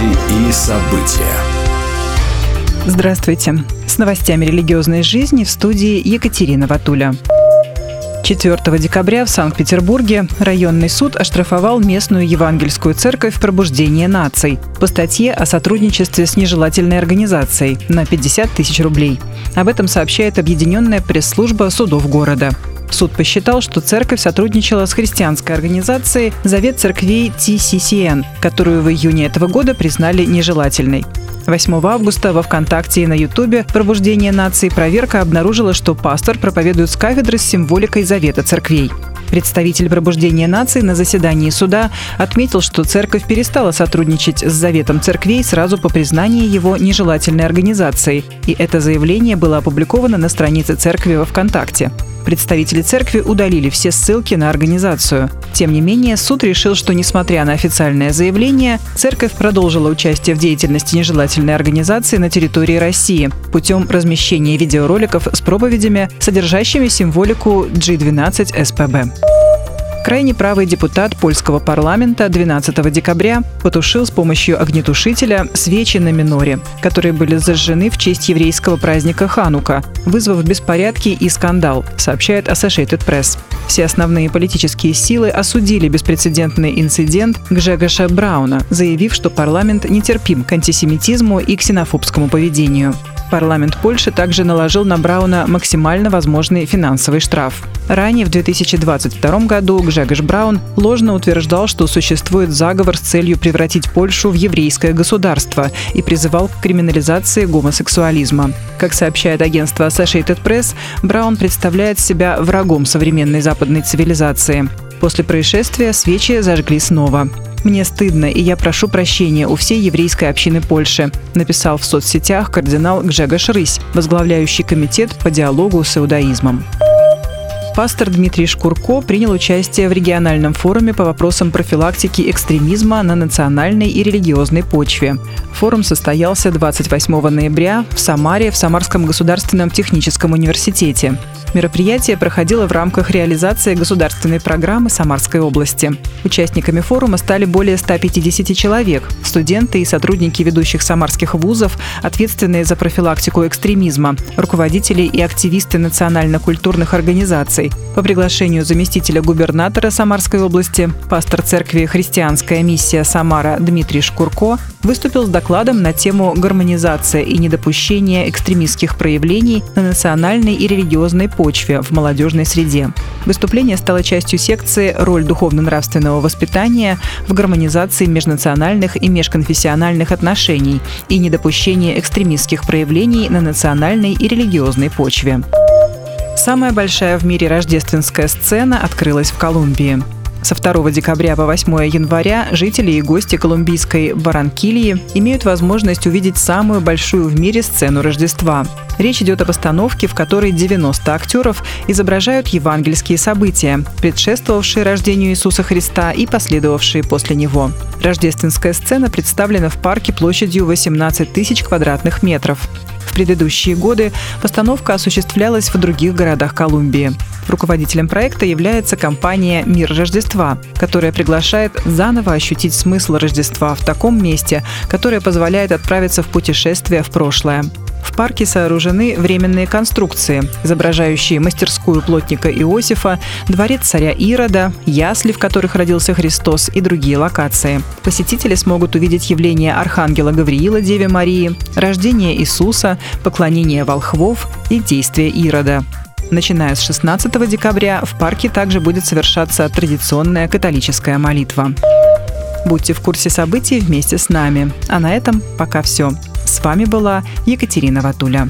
Новости и события. Здравствуйте. С новостями религиозной жизни в студии Екатерина Ватуля. 4 декабря в Санкт-Петербурге районный суд оштрафовал местную евангельскую церковь «Пробуждение наций» по статье о сотрудничестве с нежелательной организацией на 50 тысяч рублей. Об этом сообщает объединенная пресс-служба судов города. Суд посчитал, что церковь сотрудничала с христианской организацией «Завет церквей TCCN», которую в июне этого года признали нежелательной. 8 августа во ВКонтакте и на Ютубе «Пробуждение нации» проверка обнаружила, что пастор проповедует с кафедры с символикой Завета церквей. Представитель пробуждения нации на заседании суда отметил, что церковь перестала сотрудничать с Заветом церквей сразу по признании его нежелательной организацией, и это заявление было опубликовано на странице церкви во ВКонтакте. Представители церкви удалили все ссылки на организацию. Тем не менее, суд решил, что, несмотря на официальное заявление, церковь продолжила участие в деятельности нежелательной организации на территории России путем размещения видеороликов с проповедями, содержащими символику G12 СПБ. Крайне правый депутат польского парламента 12 декабря потушил с помощью огнетушителя свечи на миноре, которые были зажжены в честь еврейского праздника Ханука, вызвав беспорядки и скандал, сообщает Associated Press. Все основные политические силы осудили беспрецедентный инцидент Гжегаша Брауна, заявив, что парламент нетерпим к антисемитизму и ксенофобскому поведению. Парламент Польши также наложил на Брауна максимально возможный финансовый штраф. Ранее, в 2022 году, Гжегош Браун ложно утверждал, что существует заговор с целью превратить Польшу в еврейское государство и призывал к криминализации гомосексуализма. Как сообщает агентство Associated Press, Браун представляет себя врагом современной западной цивилизации. После происшествия свечи зажгли снова. «Мне стыдно, и я прошу прощения у всей еврейской общины Польши», написал в соцсетях кардинал Гжегош Рысь, возглавляющий комитет по диалогу с иудаизмом. Пастор Дмитрий Шкурко принял участие в региональном форуме по вопросам профилактики экстремизма на национальной и религиозной почве. Форум состоялся 28 ноября в Самаре в Самарском государственном техническом университете. Мероприятие проходило в рамках реализации государственной программы Самарской области. Участниками форума стали более 150 человек – студенты и сотрудники ведущих самарских вузов, ответственные за профилактику экстремизма, руководители и активисты национально-культурных организаций. По приглашению заместителя губернатора Самарской области, пастор церкви «Христианская миссия Самара» Дмитрий Шкурко выступил с докладом на тему гармонизация и недопущение экстремистских проявлений на национальной и религиозной почве в молодежной среде. Выступление стало частью секции «Роль духовно-нравственного воспитания в гармонизации межнациональных и межконфессиональных отношений и недопущение экстремистских проявлений на национальной и религиозной почве». Самая большая в мире рождественская сцена открылась в Колумбии. Со 2 декабря по 8 января жители и гости колумбийской Баранкильи имеют возможность увидеть самую большую в мире сцену Рождества. Речь идет о постановке, в которой 90 актеров изображают евангельские события, предшествовавшие рождению Иисуса Христа и последовавшие после него. Рождественская сцена представлена в парке площадью 18 тысяч квадратных метров. Предыдущие годы постановка осуществлялась в других городах Колумбии. Руководителем проекта является компания «Мир Рождества», которая приглашает заново ощутить смысл Рождества в таком месте, которое позволяет отправиться в путешествие в прошлое. В парке сооружены временные конструкции, изображающие мастерскую плотника Иосифа, дворец царя Ирода, ясли, в которых родился Христос и другие локации. Посетители смогут увидеть явление Архангела Гавриила Деве Марии, рождение Иисуса, поклонение волхвов и действия Ирода. Начиная с 16 декабря в парке также будет совершаться традиционная католическая молитва. Будьте в курсе событий вместе с нами. А на этом пока все. С вами была Екатерина Ватуля.